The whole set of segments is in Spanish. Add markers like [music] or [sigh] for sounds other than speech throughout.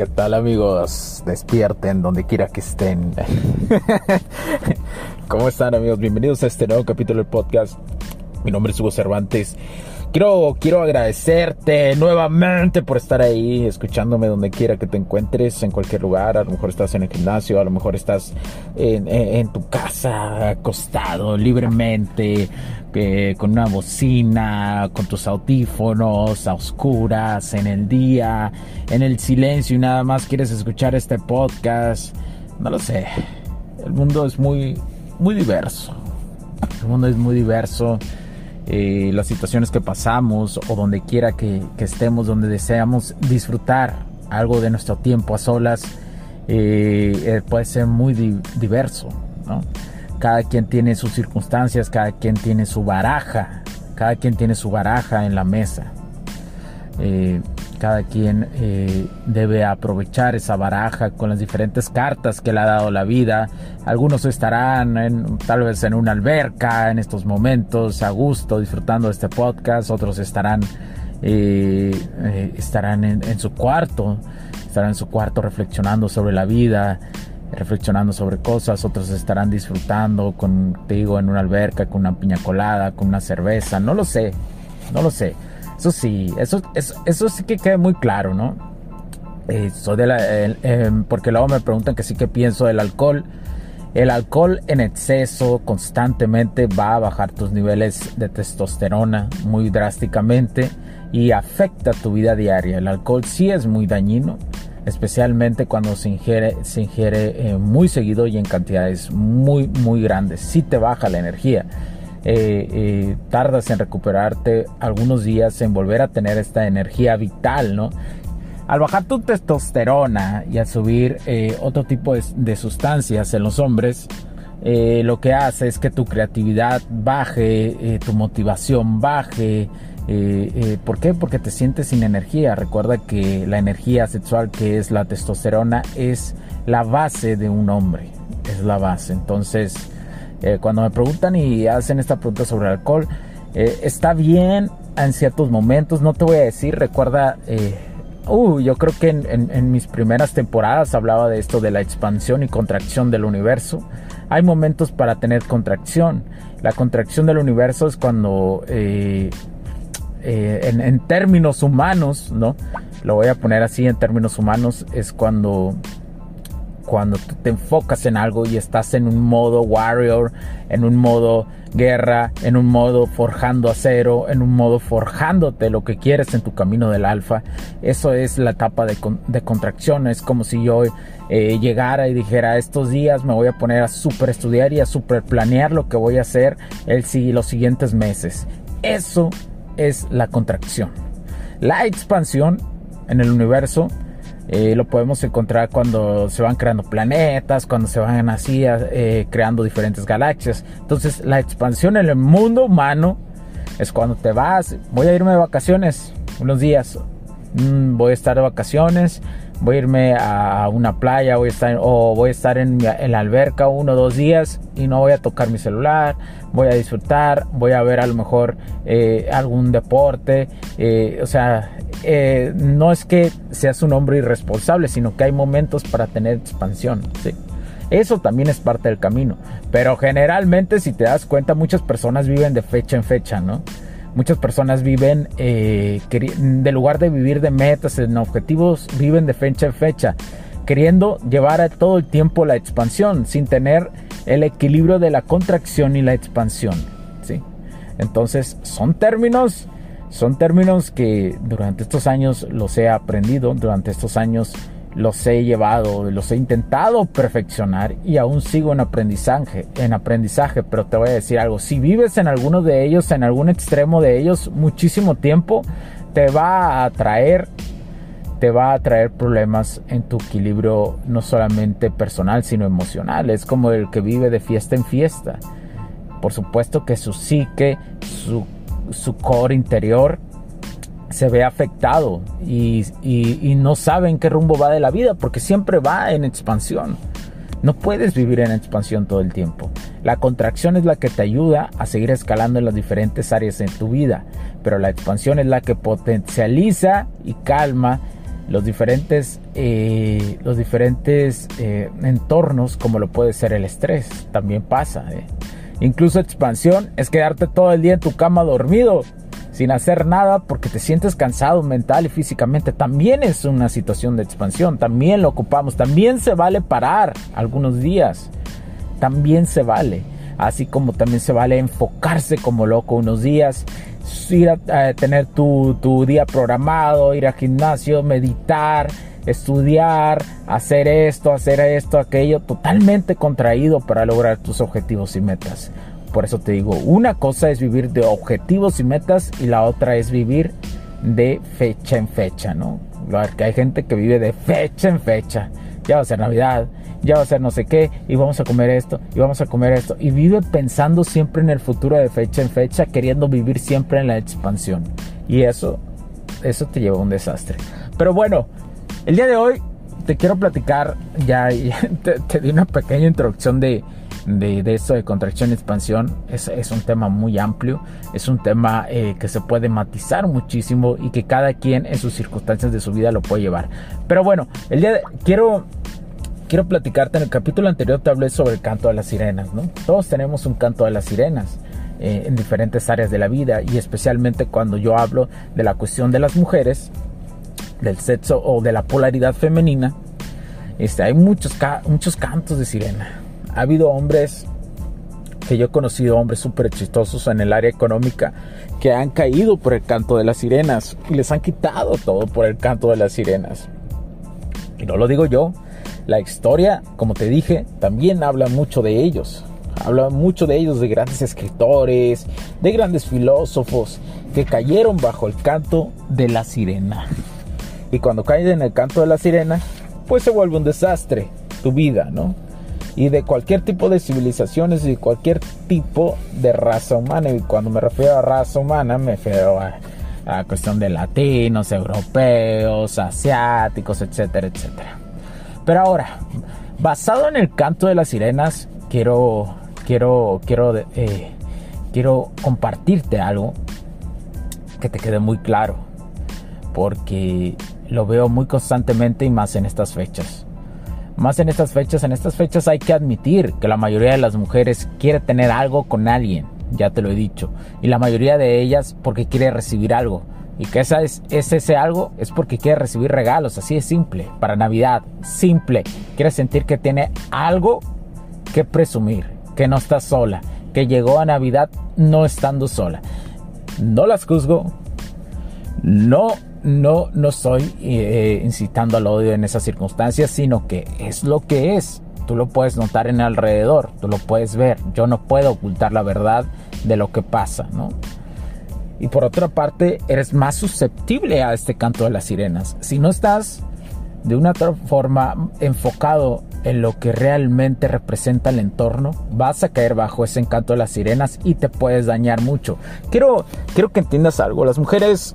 ¿Qué tal amigos? Despierten donde quiera que estén. [laughs] ¿Cómo están amigos? Bienvenidos a este nuevo capítulo del podcast. Mi nombre es Hugo Cervantes Quiero, quiero agradecerte nuevamente por estar ahí, escuchándome donde quiera que te encuentres, en cualquier lugar. A lo mejor estás en el gimnasio, a lo mejor estás en, tu casa, acostado libremente, con una bocina, con tus audífonos, a oscuras, en el día, en el silencio y nada más quieres escuchar este podcast. No lo sé. El mundo es muy, muy diverso. El mundo es muy diverso eh, las situaciones que pasamos o donde quiera que, estemos, donde deseamos disfrutar algo de nuestro tiempo a solas, eh, eh, puede ser muy diverso. Cada quien tiene sus circunstancias, cada quien tiene su baraja, cada quien tiene su baraja en la mesa cada quien eh, debe aprovechar esa baraja con las diferentes cartas que le ha dado la vida. Algunos estarán tal vez en una alberca en estos momentos, a gusto, disfrutando de este podcast. Otros estarán, eh, eh, estarán en, su cuarto, estarán en su cuarto reflexionando sobre la vida, reflexionando sobre cosas. Otros estarán disfrutando contigo en una alberca, con una piña colada, con una cerveza. No lo sé, no lo sé. Eso sí, eso, eso, sí que queda muy claro, ¿no? Eh, em, porque luego me preguntan que sí que pienso del alcohol. El alcohol en exceso constantemente va a bajar tus niveles de testosterona muy drásticamente y afecta tu vida diaria. El alcohol sí es muy dañino, especialmente cuando se ingiere, se ingiere eh, muy seguido y en cantidades muy, muy grandes. Sí te baja la energía. Eh, eh, tardas en recuperarte algunos días, en volver a tener esta energía vital, ¿no? Al bajar tu testosterona y al subir eh, otro tipo de, sustancias en los hombres, lo que hace es que tu creatividad baje, tu motivación baje. ¿Por qué? Porque te sientes sin energía. Recuerda que la energía sexual que es la testosterona es la base de un hombre. Es la base. Entonces, eh, cuando me preguntan y hacen esta pregunta sobre el alcohol, eh, está bien en ciertos momentos, no te voy a decir, recuerda, eh, uh, yo creo que en, mis primeras temporadas hablaba de esto de la expansión y contracción del universo. Hay momentos para tener contracción. La contracción del universo es cuando, en, en términos humanos, ¿no? Lo voy a poner así en términos humanos, es cuando cuando te enfocas en algo y estás en un modo warrior, en un modo guerra, en un modo forjando acero, en un modo forjándote lo que quieres en tu camino del alfa. Eso es la etapa de, contracción. Es como si yo eh, llegara y dijera, estos días me voy a poner a super estudiar y a super planear lo que voy a hacer el, los siguientes meses. Eso es la contracción. La expansión en el universo eh, lo podemos encontrar cuando se van creando planetas, cuando se van así eh, creando diferentes galaxias. Entonces la expansión en el mundo humano es cuando te vas, voy a irme de vacaciones unos días, mm, voy a estar de vacaciones, voy a irme a una playa, voy a estar, o voy a estar en, la alberca uno o dos días y no voy a tocar mi celular, voy a disfrutar, voy a ver a lo mejor eh, algún deporte, eh, o sea, eh, no es que seas un hombre irresponsable, sino que hay momentos para tener expansión, Eso también es parte del camino, pero generalmente si te das cuenta muchas personas viven de fecha en fecha, ¿no? Muchas personas viven, eh, de lugar de vivir de metas, en objetivos, viven de fecha en fecha, queriendo llevar a todo el tiempo la expansión, sin tener el equilibrio de la contracción y la expansión. ¿sí? Entonces, son términos Son términos que durante estos años los he aprendido, durante estos años los he llevado, los he intentado perfeccionar y aún sigo en aprendizaje, en aprendizaje, pero te voy a decir algo, si vives en alguno de ellos, en algún extremo de ellos muchísimo tiempo, te va a traer te va a traer problemas en tu equilibrio no solamente personal, sino emocional. Es como el que vive de fiesta en fiesta. Por supuesto que su psique, su, su core interior se ve afectado y, y, no sabe en qué rumbo va de la vida porque siempre va en expansión. No puedes vivir en expansión todo el tiempo. La contracción es la que te ayuda a seguir escalando en las diferentes áreas en tu vida, pero la expansión es la que potencializa y calma los diferentes, eh, los diferentes eh, entornos como lo puede ser el estrés. También pasa. Eh. Incluso expansión es quedarte todo el día en tu cama dormido sin hacer nada porque te sientes cansado mental y físicamente, también es una situación de expansión, también lo ocupamos, también se vale parar algunos días, también se vale, así como también se vale enfocarse como loco unos días, ir a, tener tu, tu día programado, ir al gimnasio, meditar, estudiar, hacer esto, hacer esto, aquello, totalmente contraído para lograr tus objetivos y metas. Por eso te digo, una cosa es vivir de objetivos y metas y la otra es vivir de fecha en fecha, ¿no? Que hay gente que vive de fecha en fecha. Ya va a ser Navidad, ya va a ser no sé qué, y vamos a comer esto, y vamos a comer esto. Y vive pensando siempre en el futuro de fecha en fecha, queriendo vivir siempre en la expansión. Y eso, eso te lleva a un desastre. Pero bueno, el día de hoy te quiero platicar, ya, [laughs] te di una pequeña introducción de, de, de esto de contracción y expansión es, es, un tema muy amplio, es un tema eh, que se puede matizar muchísimo y que cada quien en sus circunstancias de su vida lo puede llevar. Pero bueno, el día de, quiero quiero platicarte en el capítulo anterior te hablé sobre el canto de las sirenas, ¿no? Todos tenemos un canto de las sirenas. Eh, en diferentes áreas de la vida y especialmente cuando yo hablo de la cuestión de las mujeres, del sexo o de la polaridad femenina, este, hay muchos, muchos cantos de sirena ha habido hombres que yo he conocido, hombres súper exitosos en el área económica, que han caído por el canto de las sirenas y les han quitado todo por el canto de las sirenas. Y no lo digo yo, la historia, como te dije, también habla mucho de ellos. Habla mucho de ellos, de grandes escritores, de grandes filósofos que cayeron bajo el canto de la sirena. Y cuando caen en el canto de la sirena, pues se vuelve un desastre tu vida, ¿no? Y de cualquier tipo de civilizaciones y cualquier tipo de raza humana. Y cuando me refiero a raza humana, me refiero a, a cuestión de latinos, europeos, asiáticos, etcétera, etcétera. Pero ahora, basado en el canto de las sirenas, quiero, quiero, quiero, eh, quiero compartirte algo que te quede muy claro, porque lo veo muy constantemente y más en estas fechas. Más en estas fechas, en estas fechas hay que admitir que la mayoría de las mujeres quiere tener algo con alguien, ya te lo he dicho, y la mayoría de ellas porque quiere recibir algo. Y que esa es, ese algo es porque quiere recibir regalos, así de simple, para Navidad, simple. Quiere sentir que tiene algo que presumir, que no está sola, que llegó a Navidad no estando sola. No las juzgo, no no, no estoy eh, incitando al odio en esas circunstancias, sino que es lo que es. Tú lo puedes notar en alrededor, tú lo puedes ver. Yo no puedo ocultar la verdad de lo que pasa, ¿no? Y por otra parte, eres más susceptible a este canto de las sirenas. Si no estás de una otra forma enfocado en lo que realmente representa el entorno, vas a caer bajo ese encanto de las sirenas y te puedes dañar mucho. Quiero, quiero que entiendas algo. Las mujeres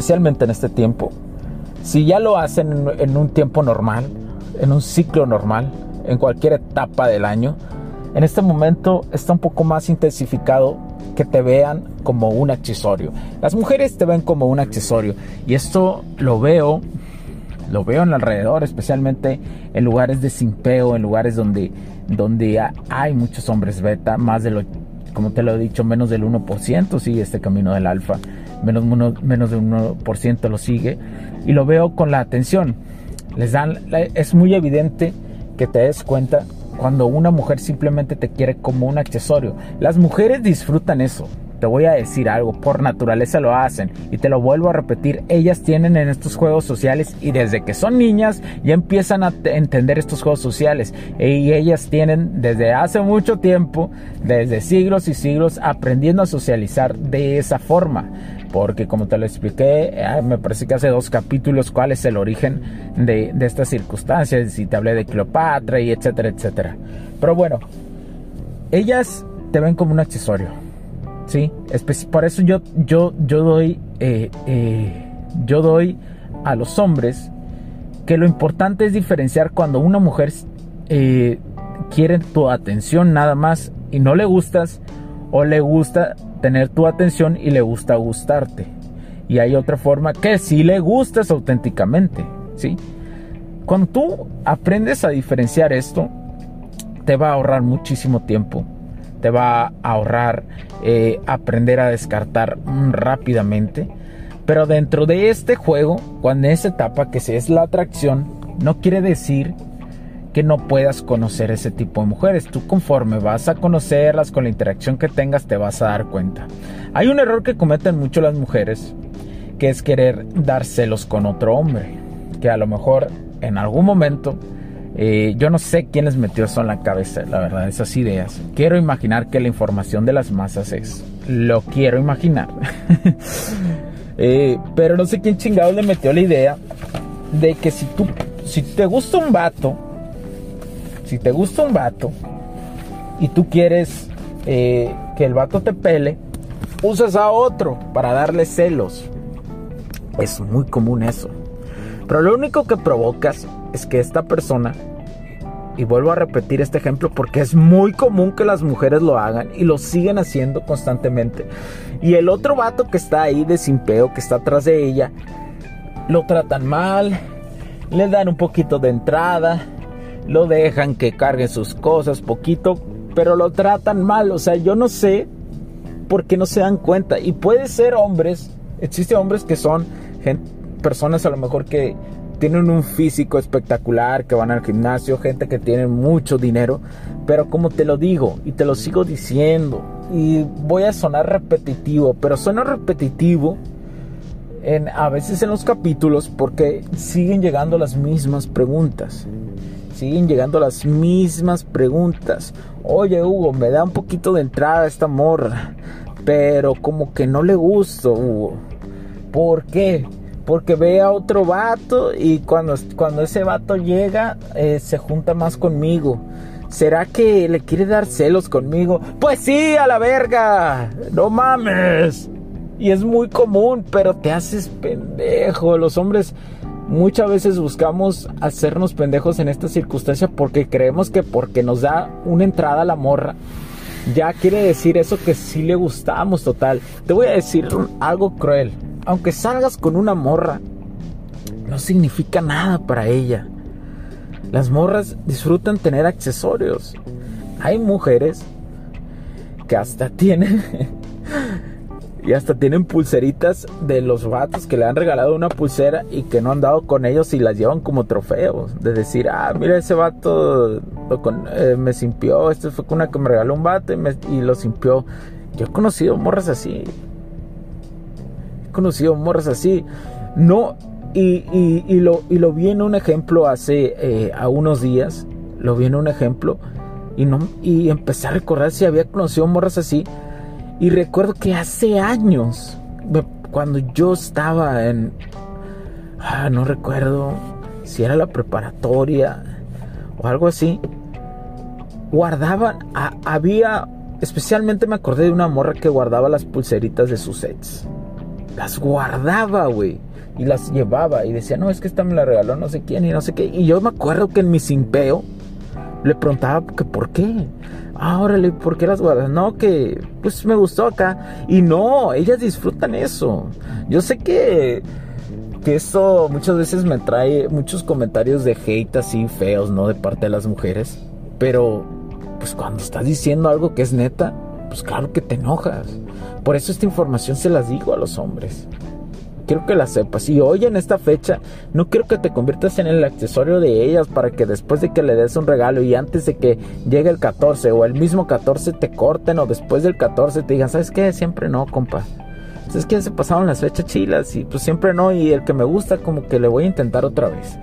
Especialmente en este tiempo. Si ya lo hacen en un tiempo normal, en un ciclo normal, en cualquier etapa del año, en este momento está un poco más intensificado que te vean como un accesorio. Las mujeres te ven como un accesorio y esto lo veo lo veo en alrededor, especialmente en lugares de simpeo, en lugares donde, donde hay muchos hombres beta, más de lo, como te lo he dicho, menos del 1% sigue este camino del alfa, menos, menos del 1% lo sigue, y lo veo con la atención. Les dan, es muy evidente que te des cuenta cuando una mujer simplemente te quiere como un accesorio. Las mujeres disfrutan eso. Te voy a decir algo, por naturaleza lo hacen y te lo vuelvo a repetir, ellas tienen en estos juegos sociales y desde que son niñas ya empiezan a entender estos juegos sociales y ellas tienen desde hace mucho tiempo, desde siglos y siglos, aprendiendo a socializar de esa forma. Porque como te lo expliqué, eh, me parece que hace dos capítulos cuál es el origen de, estas circunstancias, si te hablé de Cleopatra y etcétera, etcétera. Pero bueno, ellas te ven como un accesorio, ¿sí? Por eso yo, yo, yo doy, eh, eh, yo doy a los hombres que lo importante es diferenciar cuando una mujer quiere tu atención nada más y no le gustas o le gusta tener tu atención y le gusta gustarte. Y hay otra forma que sí le gustas auténticamente, ¿sí? Cuando tú aprendes a diferenciar esto, te va a ahorrar muchísimo tiempo, te va a ahorrar eh, aprender a descartar rápidamente. Pero dentro de este juego, cuando esa etapa que es la atracción, no quiere decir que no puedas conocer ese tipo de mujeres. Tú conforme vas a conocerlas con la interacción que tengas te vas a dar cuenta. Hay un error que cometen mucho las mujeres, que es querer dar celos con otro hombre, que a lo mejor en algún momento, eh, yo no sé quién les metió eso en la cabeza, la verdad, esas ideas. Quiero imaginar que la información de las masas es, lo quiero imaginar. [laughs] Eh, pero no sé quién chingado le metió la idea de que si tú, si te gusta un vato, si te gusta un vato y tú quieres eh, que el vato te pele, usas a otro para darle celos. Es muy común eso. Pero lo único que provocas es que esta persona, y vuelvo a repetir este ejemplo porque es muy común que las mujeres lo hagan y lo siguen haciendo constantemente. Y el otro vato que está ahí de simpeo, que está atrás de ella, lo tratan mal, le dan un poquito de entrada, lo dejan que cargue sus cosas poquito, pero lo tratan mal. O sea, yo no sé por qué no se dan cuenta. Y puede ser hombres, existen hombres que son personas a lo mejor que tienen un físico espectacular, que van al gimnasio, gente que tiene mucho dinero, pero como te lo digo y te lo sigo diciendo, y voy a sonar repetitivo, pero suena repetitivo en, a veces en los capítulos porque siguen llegando las mismas preguntas siguen llegando las mismas preguntas. Oye Hugo, me da un poquito de entrada esta morra, pero como que no le gusto, Hugo. ¿Por qué? Porque ve a otro vato y cuando, cuando ese vato llega eh, se junta más conmigo. ¿Será que le quiere dar celos conmigo? Pues sí, a la verga. No mames. Y es muy común, pero te haces pendejo. Los hombres muchas veces buscamos hacernos pendejos en esta circunstancia porque creemos que porque nos da una entrada a la morra, ya quiere decir eso que sí le gustamos total. Te voy a decir algo cruel. Aunque salgas con una morra, no significa nada para ella. Las morras disfrutan tener accesorios. Hay mujeres que hasta tienen [laughs] y hasta tienen pulseritas de los vatos que le han regalado una pulsera y que no han dado con ellos y las llevan como trofeos. De decir, ah, mira ese vato eh, me simpió. Este fue una que me regaló un vato y, lo simpió. Yo he conocido morras así. Conocido morras así. No, y, y, lo, y lo vi en un ejemplo hace eh, a unos días. Lo vi en un ejemplo Y, no, y empecé a recordar si había conocido morras así. Y recuerdo que hace años, cuando yo estaba en... Ah, no recuerdo si era la preparatoria o algo así. Guardaban, había, especialmente me acordé de una morra que guardaba las pulseritas de sus sets. Las guardaba, güey. Y las llevaba y decía, no, es que esta me la regaló no sé quién y no sé qué. Y yo me acuerdo que en mi simpeo le preguntaba que por qué. Ah, órale, ¿por qué las guardas? No, que pues me gustó acá. Y no, ellas disfrutan eso. Yo sé que que eso muchas veces me trae muchos comentarios de hate así feos, ¿no? De parte de las mujeres. Pero, pues cuando estás diciendo algo que es neta, pues claro que te enojas. Por eso esta información se las digo a los hombres. Quiero que la sepas. Y hoy en esta fecha, no quiero que te conviertas en el accesorio de ellas para que después de que le des un regalo y antes de que llegue el 14 o el mismo 14 te corten o después del 14 te digan, ¿sabes qué? Siempre no, compa es que se pasaron las fechas chilas y pues siempre no. Y el que me gusta, como que le voy a intentar otra vez.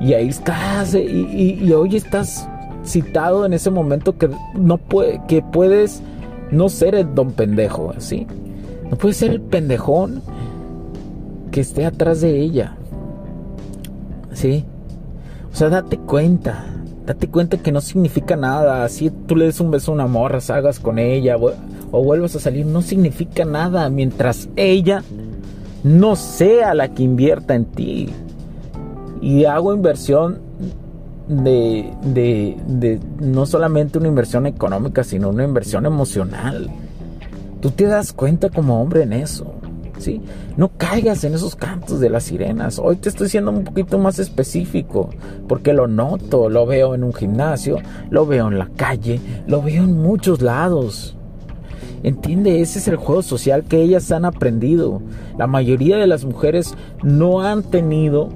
Y ahí estás. Eh, y, hoy estás citado en ese momento que no puede, que puedes no ser el don pendejo, así. No puedes ser el pendejón que esté atrás de ella. ¿Sí? O sea, date cuenta. Date cuenta que no significa nada. Así tú le des un beso a una morra, salgas con ella o vuelvas a salir, no significa nada mientras ella no sea la que invierta en ti. Y hago inversión de, de, no solamente una inversión económica, sino una inversión emocional. Tú te das cuenta como hombre en eso. ¿sí? No caigas en esos cantos de las sirenas. Hoy te estoy siendo un poquito más específico, porque lo noto, lo veo en un gimnasio, lo veo en la calle, lo veo en muchos lados. Entiende, ese es el juego social que ellas han aprendido. La mayoría de las mujeres no han tenido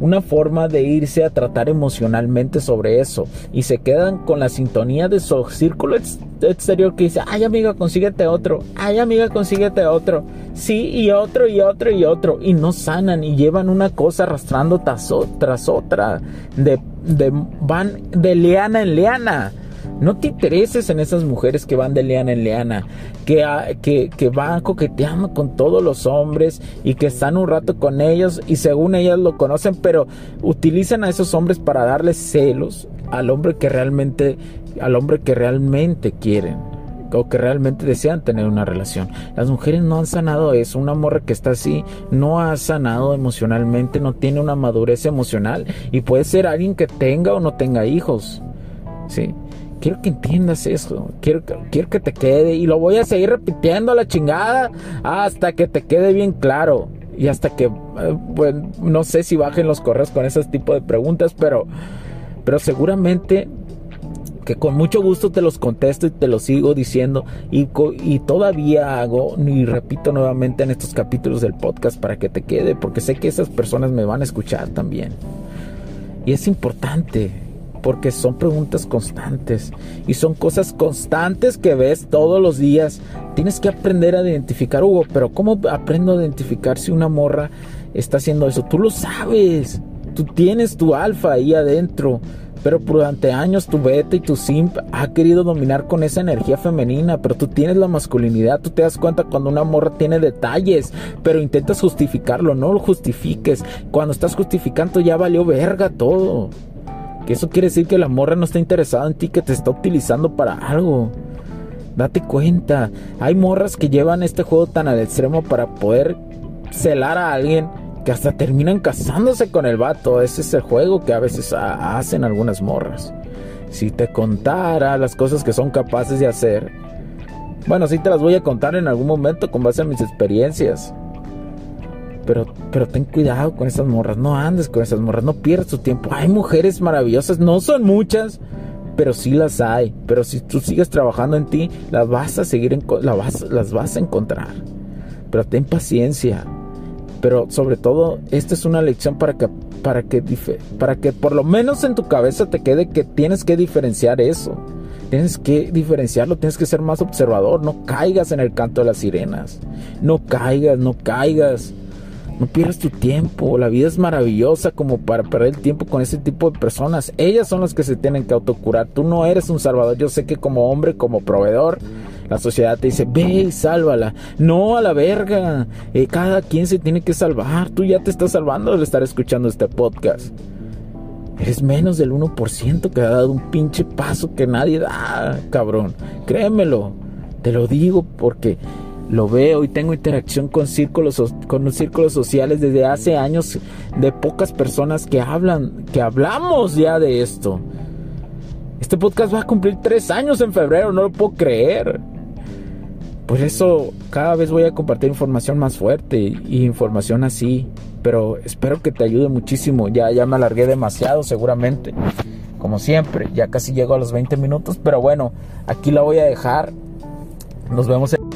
una forma de irse a tratar emocionalmente sobre eso. Y se quedan con la sintonía de su círculo exterior que dice, ay amiga, consíguete otro, ay amiga, consíguete otro, sí, y otro, y otro, y otro, y no sanan y llevan una cosa arrastrando tras, otra, de, de, van de leana en leana. No te intereses en esas mujeres que van de leana en leana, que, ah, que, que, van coqueteando con todos los hombres y que están un rato con ellos y según ellas lo conocen, pero utilizan a esos hombres para darles celos al hombre que realmente, al hombre que realmente quieren o que realmente desean tener una relación. Las mujeres no han sanado eso. Una morra que está así no ha sanado emocionalmente, no tiene una madurez emocional y puede ser alguien que tenga o no tenga hijos. ¿Sí? Quiero que entiendas eso. Quiero, quiero que te quede. Y lo voy a seguir repitiendo la chingada hasta que te quede bien claro. Y hasta que, eh, no sé si bajen los correos con ese tipo de preguntas, pero, pero seguramente que con mucho gusto te los contesto y te los sigo diciendo. Y, y todavía hago, y repito nuevamente en estos capítulos del podcast para que te quede, porque sé que esas personas me van a escuchar también. Y es importante porque son preguntas constantes y son cosas constantes que ves todos los días. Tienes que aprender a identificar, Hugo, pero ¿cómo aprendo a identificar si una morra está haciendo eso? Tú lo sabes, tú tienes tu alfa ahí adentro. Pero durante años tu beta y tu simp ha querido dominar con esa energía femenina, pero tú tienes la masculinidad, tú te das cuenta cuando una morra tiene detalles, pero intentas justificarlo, no lo justifiques. Cuando estás justificando ya valió verga todo. Que eso quiere decir que la morra no está interesada en ti, que te está utilizando para algo. Date cuenta. Hay morras que llevan este juego tan al extremo para poder celar a alguien que hasta terminan casándose con el vato. Ese es el juego que a veces hacen algunas morras. Si te contara las cosas que son capaces de hacer. Bueno, sí te las voy a contar en algún momento con base en mis experiencias. Pero, pero ten cuidado con esas morras, no andes con esas morras, no pierdas tu tiempo. Hay mujeres maravillosas, no son muchas, pero sí las hay. Pero si tú sigues trabajando en ti, las vas a seguir, vas, las vas a encontrar. Pero ten paciencia. Pero sobre todo, esta es una lección para que, para que, para que por lo menos en tu cabeza te quede que tienes que diferenciar eso. Tienes que diferenciarlo, tienes que ser más observador. No caigas en el canto de las sirenas. No caigas, no caigas. No pierdas tu tiempo. La vida es maravillosa como para perder el tiempo con ese tipo de personas. Ellas son las que se tienen que autocurar. Tú no eres un salvador. Yo sé que como hombre, como proveedor, la sociedad te dice, ve y sálvala. No a la verga. Eh, cada quien se tiene que salvar. Tú ya te estás salvando al estar escuchando este podcast. Eres menos del 1% que ha dado un pinche paso que nadie da, cabrón. Créemelo. Te lo digo porque lo veo y tengo interacción con círculos, con los círculos sociales desde hace años de pocas personas que hablan, que hablamos ya de esto. Este podcast va a cumplir tres años en febrero, no lo puedo creer. Por eso cada vez voy a compartir información más fuerte y información así. Pero espero que te ayude muchísimo. Ya, ya me alargué demasiado seguramente. Como siempre, ya casi llego a los 20 minutos. Pero bueno, aquí la voy a dejar. Nos vemos en...